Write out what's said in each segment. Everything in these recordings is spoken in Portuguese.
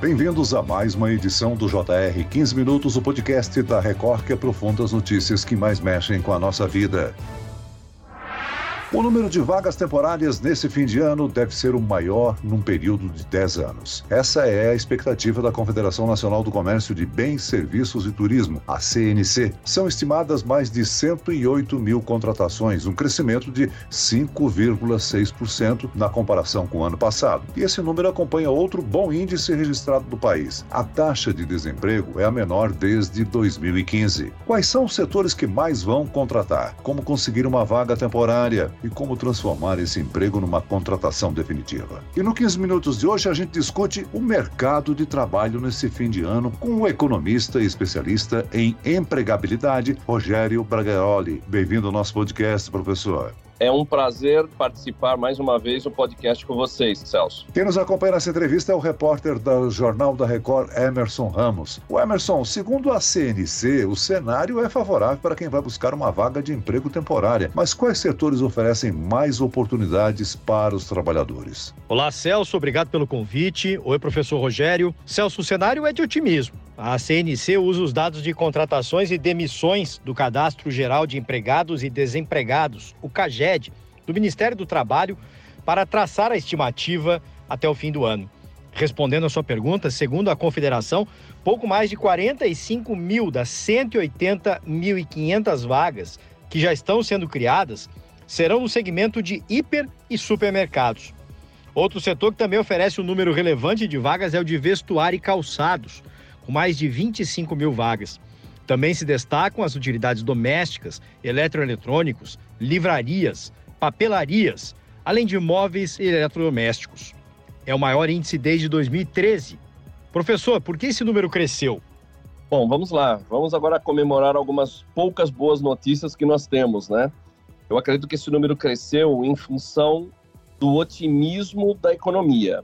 Bem-vindos a mais uma edição do JR 15 Minutos, o podcast da Record que aprofunda as notícias que mais mexem com a nossa vida. O número de vagas temporárias nesse fim de ano deve ser o maior num período de 10 anos. Essa é a expectativa da Confederação Nacional do Comércio de Bens, Serviços e Turismo, a CNC. São estimadas mais de 108 mil contratações, um crescimento de 5,6% na comparação com o ano passado. E esse número acompanha outro bom índice registrado do país. A taxa de desemprego é a menor desde 2015. Quais são os setores que mais vão contratar? Como conseguir uma vaga temporária? E como transformar esse emprego numa contratação definitiva. E no 15 Minutos de hoje a gente discute o mercado de trabalho nesse fim de ano com o economista e especialista em empregabilidade, Rogério Bragaroli. Bem-vindo ao nosso podcast, professor. É um prazer participar mais uma vez do podcast com vocês, Celso. Quem nos acompanha nessa entrevista é o repórter do Jornal da Record, Emerson Ramos. O Emerson, segundo a CNC, o cenário é favorável para quem vai buscar uma vaga de emprego temporária. Mas quais setores oferecem mais oportunidades para os trabalhadores? Olá, Celso, obrigado pelo convite. Oi, professor Rogério. Celso, o cenário é de otimismo. A CNC usa os dados de contratações e demissões do Cadastro Geral de Empregados e Desempregados, o CAGED, do Ministério do Trabalho, para traçar a estimativa até o fim do ano. Respondendo a sua pergunta, segundo a Confederação, pouco mais de 45 mil das 180.500 vagas que já estão sendo criadas serão no segmento de hiper e supermercados. Outro setor que também oferece um número relevante de vagas é o de vestuário e calçados, com mais de 25 mil vagas. Também se destacam as utilidades domésticas, eletroeletrônicos, livrarias, papelarias, além de móveis e eletrodomésticos. É o maior índice desde 2013. Professor, por que esse número cresceu? Bom, vamos lá. Vamos agora comemorar algumas poucas boas notícias que nós temos, né? Eu acredito que esse número cresceu em função do otimismo da economia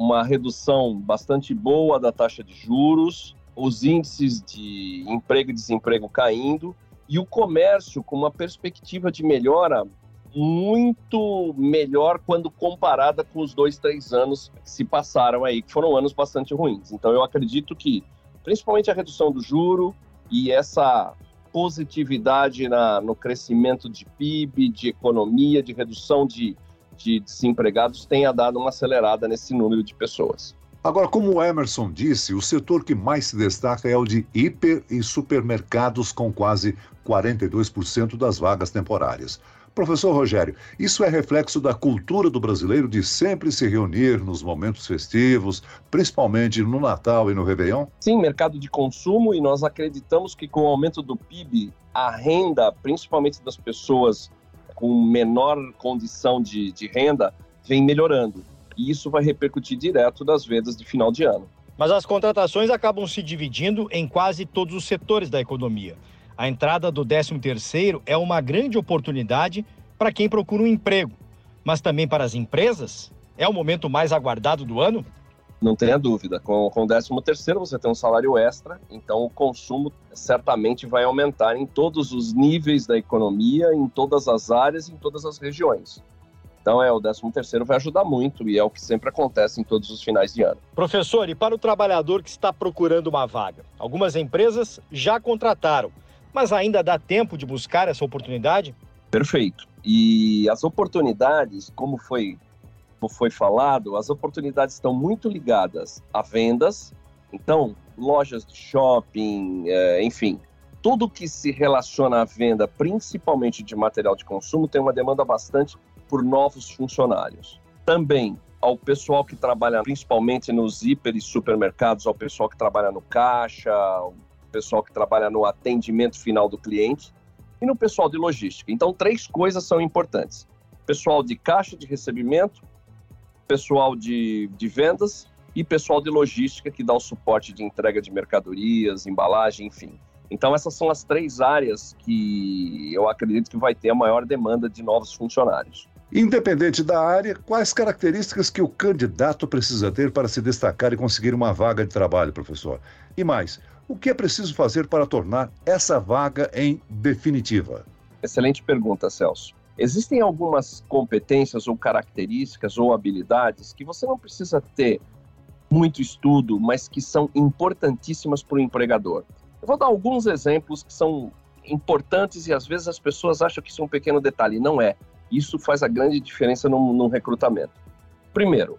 uma redução bastante boa da taxa de juros, os índices de emprego e desemprego caindo e o comércio com uma perspectiva de melhora muito melhor quando comparada com os dois, três anos que se passaram aí, que foram anos bastante ruins. Então eu acredito que, principalmente a redução do juro e essa positividade na, no crescimento de PIB, de economia, de redução de de desempregados tenha dado uma acelerada nesse número de pessoas. Agora, como o Emerson disse, o setor que mais se destaca é o de hiper e supermercados, com quase 42% das vagas temporárias. Professor Rogério, isso é reflexo da cultura do brasileiro de sempre se reunir nos momentos festivos, principalmente no Natal e no Réveillon? Sim, mercado de consumo, e nós acreditamos que com o aumento do PIB, a renda, principalmente das pessoas com menor condição de, de renda vem melhorando. E isso vai repercutir direto das vendas de final de ano. Mas as contratações acabam se dividindo em quase todos os setores da economia. A entrada do 13º é uma grande oportunidade para quem procura um emprego, mas também para as empresas? É o momento mais aguardado do ano? Não tenha dúvida. Com, com o 13 terceiro você tem um salário extra, então o consumo certamente vai aumentar em todos os níveis da economia, em todas as áreas, em todas as regiões. Então é o 13 terceiro vai ajudar muito e é o que sempre acontece em todos os finais de ano. Professor, e para o trabalhador que está procurando uma vaga? Algumas empresas já contrataram, mas ainda dá tempo de buscar essa oportunidade? Perfeito. E as oportunidades, como foi foi falado, as oportunidades estão muito ligadas a vendas, então, lojas de shopping, é, enfim, tudo que se relaciona à venda, principalmente de material de consumo, tem uma demanda bastante por novos funcionários. Também ao pessoal que trabalha principalmente nos hiper e supermercados, ao pessoal que trabalha no caixa, ao pessoal que trabalha no atendimento final do cliente e no pessoal de logística. Então, três coisas são importantes: pessoal de caixa de recebimento, pessoal de, de vendas e pessoal de logística que dá o suporte de entrega de mercadorias, embalagem, enfim. Então essas são as três áreas que eu acredito que vai ter a maior demanda de novos funcionários. Independente da área, quais características que o candidato precisa ter para se destacar e conseguir uma vaga de trabalho, professor? E mais, o que é preciso fazer para tornar essa vaga em definitiva? Excelente pergunta, Celso. Existem algumas competências ou características ou habilidades que você não precisa ter muito estudo, mas que são importantíssimas para o empregador. Eu vou dar alguns exemplos que são importantes e às vezes as pessoas acham que isso é um pequeno detalhe. Não é. Isso faz a grande diferença no, no recrutamento. Primeiro,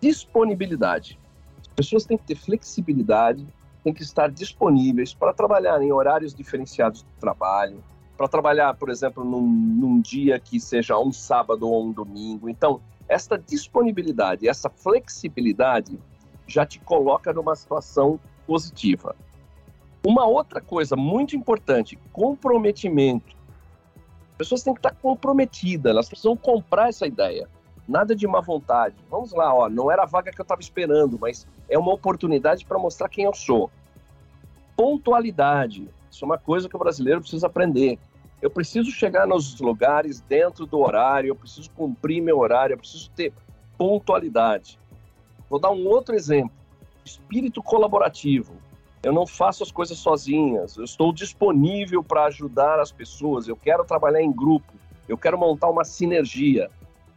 disponibilidade. As pessoas têm que ter flexibilidade, têm que estar disponíveis para trabalhar em horários diferenciados de trabalho, para trabalhar, por exemplo, num, num, dia que seja um sábado ou um domingo. Então, esta disponibilidade, essa flexibilidade já te coloca numa situação positiva. Uma outra coisa muito importante, comprometimento. As pessoas têm que estar comprometidas, elas precisam comprar essa ideia. Nada de má vontade. Vamos lá, ó, não era a vaga que eu estava esperando, mas é uma oportunidade para mostrar quem eu sou. Pontualidade. Isso é uma coisa que o brasileiro precisa aprender. Eu preciso chegar nos lugares dentro do horário, eu preciso cumprir meu horário, eu preciso ter pontualidade. Vou dar um outro exemplo: espírito colaborativo. Eu não faço as coisas sozinhas, eu estou disponível para ajudar as pessoas, eu quero trabalhar em grupo, eu quero montar uma sinergia.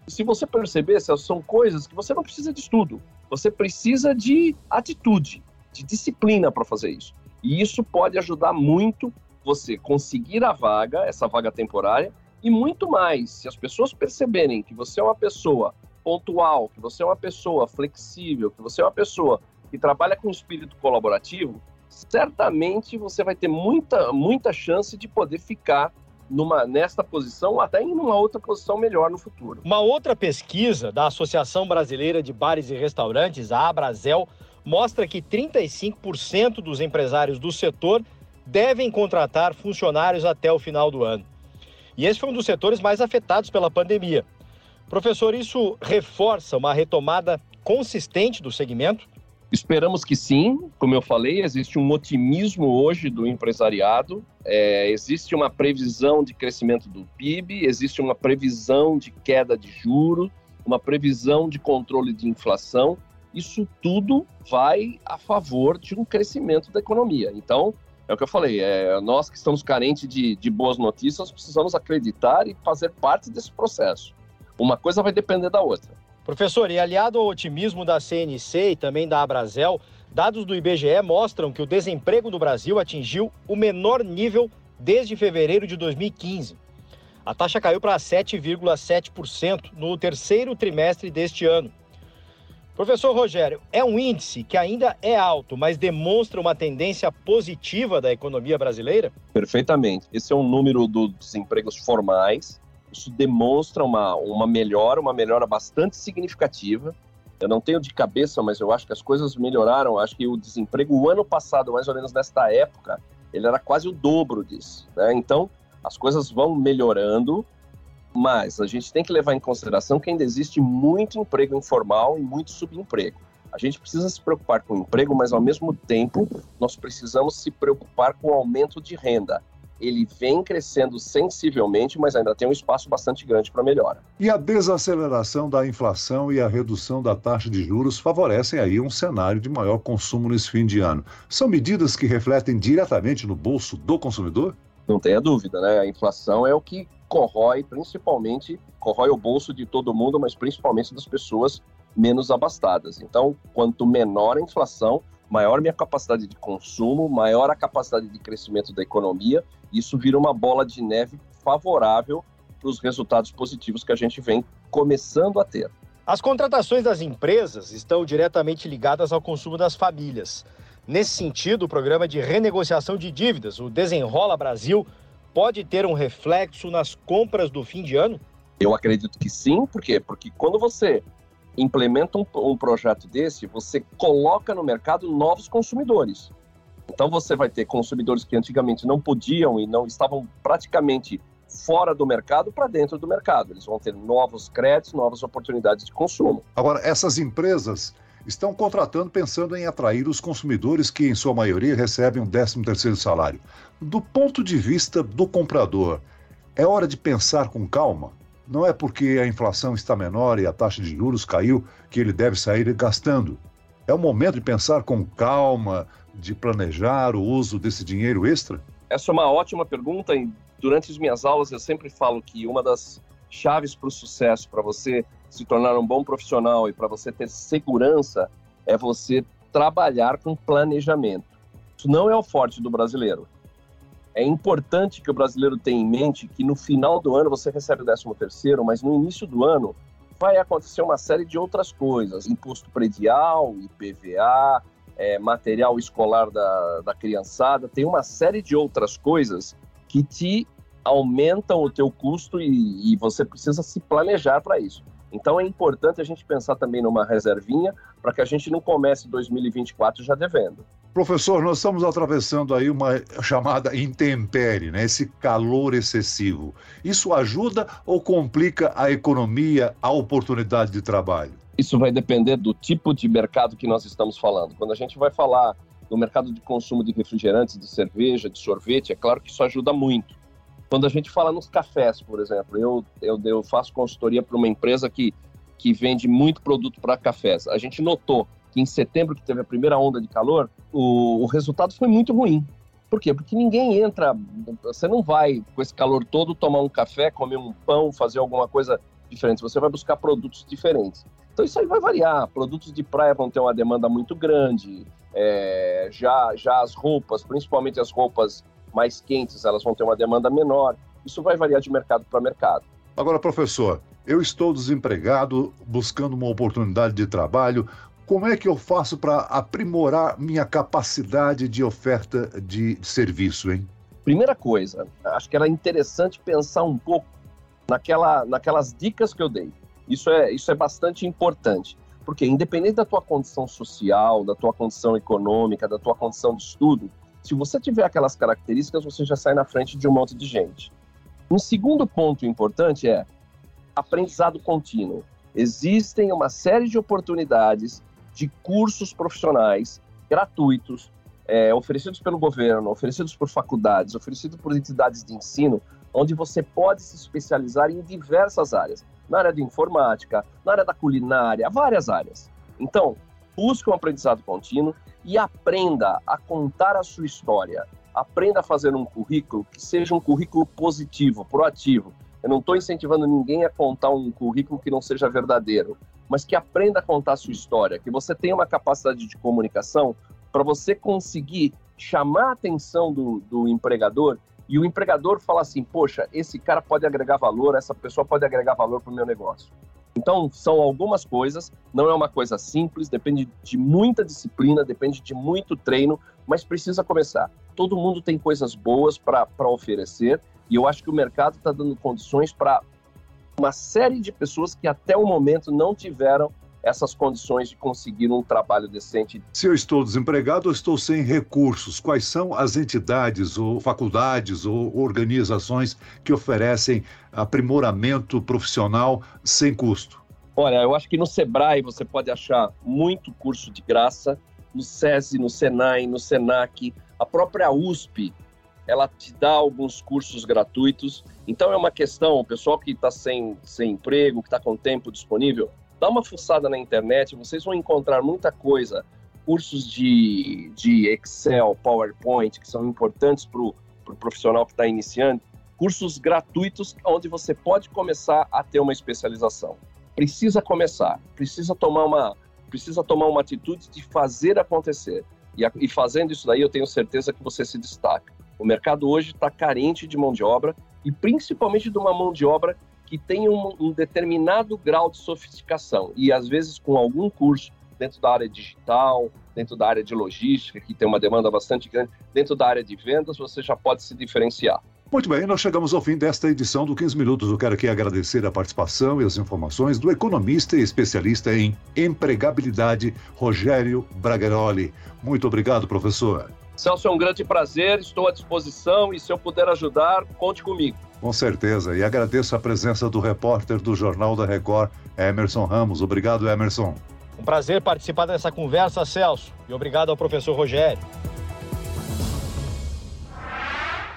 Se você perceber, são coisas que você não precisa de estudo, você precisa de atitude, de disciplina para fazer isso. E isso pode ajudar muito você conseguir a vaga, essa vaga temporária, e muito mais. Se as pessoas perceberem que você é uma pessoa pontual, que você é uma pessoa flexível, que você é uma pessoa que trabalha com espírito colaborativo, certamente você vai ter muita, muita chance de poder ficar numa, nesta posição, até em uma outra posição melhor no futuro. Uma outra pesquisa da Associação Brasileira de Bares e Restaurantes, a Abrazel, mostra que 35% dos empresários do setor devem contratar funcionários até o final do ano. E esse foi um dos setores mais afetados pela pandemia. Professor, isso reforça uma retomada consistente do segmento? Esperamos que sim. Como eu falei, existe um otimismo hoje do empresariado, é, existe uma previsão de crescimento do PIB, existe uma previsão de queda de juros, uma previsão de controle de inflação. Isso tudo vai a favor de um crescimento da economia. Então, é o que eu falei, é, nós que estamos carentes de, de boas notícias, precisamos acreditar e fazer parte desse processo. Uma coisa vai depender da outra. Professor, e aliado ao otimismo da CNC e também da Abrazel, dados do IBGE mostram que o desemprego no Brasil atingiu o menor nível desde fevereiro de 2015. A taxa caiu para 7,7% no terceiro trimestre deste ano. Professor Rogério, é um índice que ainda é alto, mas demonstra uma tendência positiva da economia brasileira? Perfeitamente. Esse é um número dos empregos formais. Isso demonstra uma, uma melhora, uma melhora bastante significativa. Eu não tenho de cabeça, mas eu acho que as coisas melhoraram. Acho que o desemprego, o ano passado, mais ou menos nesta época, ele era quase o dobro disso. Né? Então, as coisas vão melhorando mas a gente tem que levar em consideração que ainda existe muito emprego informal e muito subemprego. A gente precisa se preocupar com o emprego, mas ao mesmo tempo nós precisamos se preocupar com o aumento de renda. Ele vem crescendo sensivelmente, mas ainda tem um espaço bastante grande para melhora. E a desaceleração da inflação e a redução da taxa de juros favorecem aí um cenário de maior consumo nesse fim de ano. São medidas que refletem diretamente no bolso do consumidor? Não tenha dúvida, né? A inflação é o que corrói principalmente, corrói o bolso de todo mundo, mas principalmente das pessoas menos abastadas. Então, quanto menor a inflação, maior minha capacidade de consumo, maior a capacidade de crescimento da economia, isso vira uma bola de neve favorável para os resultados positivos que a gente vem começando a ter. As contratações das empresas estão diretamente ligadas ao consumo das famílias. Nesse sentido, o programa de renegociação de dívidas, o Desenrola Brasil, pode ter um reflexo nas compras do fim de ano? Eu acredito que sim, por quê? Porque quando você implementa um, um projeto desse, você coloca no mercado novos consumidores. Então você vai ter consumidores que antigamente não podiam e não estavam praticamente fora do mercado para dentro do mercado. Eles vão ter novos créditos, novas oportunidades de consumo. Agora, essas empresas estão contratando pensando em atrair os consumidores que, em sua maioria, recebem um 13º salário. Do ponto de vista do comprador, é hora de pensar com calma? Não é porque a inflação está menor e a taxa de juros caiu que ele deve sair gastando. É o momento de pensar com calma, de planejar o uso desse dinheiro extra? Essa é uma ótima pergunta durante as minhas aulas eu sempre falo que uma das chaves para o sucesso, para você se tornar um bom profissional e para você ter segurança, é você trabalhar com planejamento. Isso não é o forte do brasileiro. É importante que o brasileiro tenha em mente que no final do ano você recebe o 13 terceiro, mas no início do ano vai acontecer uma série de outras coisas, imposto predial, IPVA, é, material escolar da, da criançada, tem uma série de outras coisas que te aumentam o teu custo e, e você precisa se planejar para isso. Então é importante a gente pensar também numa reservinha para que a gente não comece 2024 já devendo. Professor, nós estamos atravessando aí uma chamada intempérie, né? esse calor excessivo. Isso ajuda ou complica a economia, a oportunidade de trabalho? Isso vai depender do tipo de mercado que nós estamos falando. Quando a gente vai falar no mercado de consumo de refrigerantes, de cerveja, de sorvete, é claro que isso ajuda muito. Quando a gente fala nos cafés, por exemplo, eu, eu, eu faço consultoria para uma empresa que, que vende muito produto para cafés. A gente notou que em setembro, que teve a primeira onda de calor, o, o resultado foi muito ruim. Por quê? Porque ninguém entra, você não vai com esse calor todo tomar um café, comer um pão, fazer alguma coisa diferente. Você vai buscar produtos diferentes. Então isso aí vai variar. Produtos de praia vão ter uma demanda muito grande. É, já, já as roupas, principalmente as roupas mais quentes, elas vão ter uma demanda menor. Isso vai variar de mercado para mercado. Agora, professor, eu estou desempregado, buscando uma oportunidade de trabalho. Como é que eu faço para aprimorar minha capacidade de oferta de serviço, hein? Primeira coisa, acho que era interessante pensar um pouco naquela, naquelas dicas que eu dei. Isso é, isso é bastante importante, porque independente da tua condição social, da tua condição econômica, da tua condição de estudo, se você tiver aquelas características, você já sai na frente de um monte de gente. Um segundo ponto importante é aprendizado contínuo. Existem uma série de oportunidades de cursos profissionais gratuitos, é, oferecidos pelo governo, oferecidos por faculdades, oferecidos por entidades de ensino, onde você pode se especializar em diversas áreas, na área de informática, na área da culinária, várias áreas. Então, busque um aprendizado contínuo e aprenda a contar a sua história. Aprenda a fazer um currículo que seja um currículo positivo, proativo. Eu não estou incentivando ninguém a contar um currículo que não seja verdadeiro, mas que aprenda a contar a sua história, que você tenha uma capacidade de comunicação para você conseguir chamar a atenção do, do empregador e o empregador falar assim: poxa, esse cara pode agregar valor, essa pessoa pode agregar valor para o meu negócio. Então, são algumas coisas, não é uma coisa simples, depende de muita disciplina, depende de muito treino, mas precisa começar. Todo mundo tem coisas boas para oferecer e eu acho que o mercado está dando condições para uma série de pessoas que até o momento não tiveram essas condições de conseguir um trabalho decente. Se eu estou desempregado, eu estou sem recursos. Quais são as entidades ou faculdades ou organizações que oferecem aprimoramento profissional sem custo? Olha, eu acho que no Sebrae você pode achar muito curso de graça, no SESI, no Senai, no Senac, a própria USP, ela te dá alguns cursos gratuitos. Então é uma questão, o pessoal que está sem, sem emprego, que está com tempo disponível, dá uma fuçada na internet, vocês vão encontrar muita coisa, cursos de, de Excel, PowerPoint, que são importantes para o pro profissional que está iniciando, cursos gratuitos onde você pode começar a ter uma especialização. Precisa começar, precisa tomar uma, precisa tomar uma atitude de fazer acontecer. E, e fazendo isso daí, eu tenho certeza que você se destaca. O mercado hoje está carente de mão de obra e principalmente de uma mão de obra que tem um, um determinado grau de sofisticação e às vezes com algum curso dentro da área digital, dentro da área de logística, que tem uma demanda bastante grande, dentro da área de vendas, você já pode se diferenciar. Muito bem, nós chegamos ao fim desta edição do 15 Minutos. Eu quero aqui agradecer a participação e as informações do economista e especialista em empregabilidade, Rogério Bragaroli. Muito obrigado, professor. Celso, é um grande prazer, estou à disposição e se eu puder ajudar, conte comigo. Com certeza, e agradeço a presença do repórter do Jornal da Record, Emerson Ramos. Obrigado, Emerson. Um prazer participar dessa conversa, Celso, e obrigado ao professor Rogério.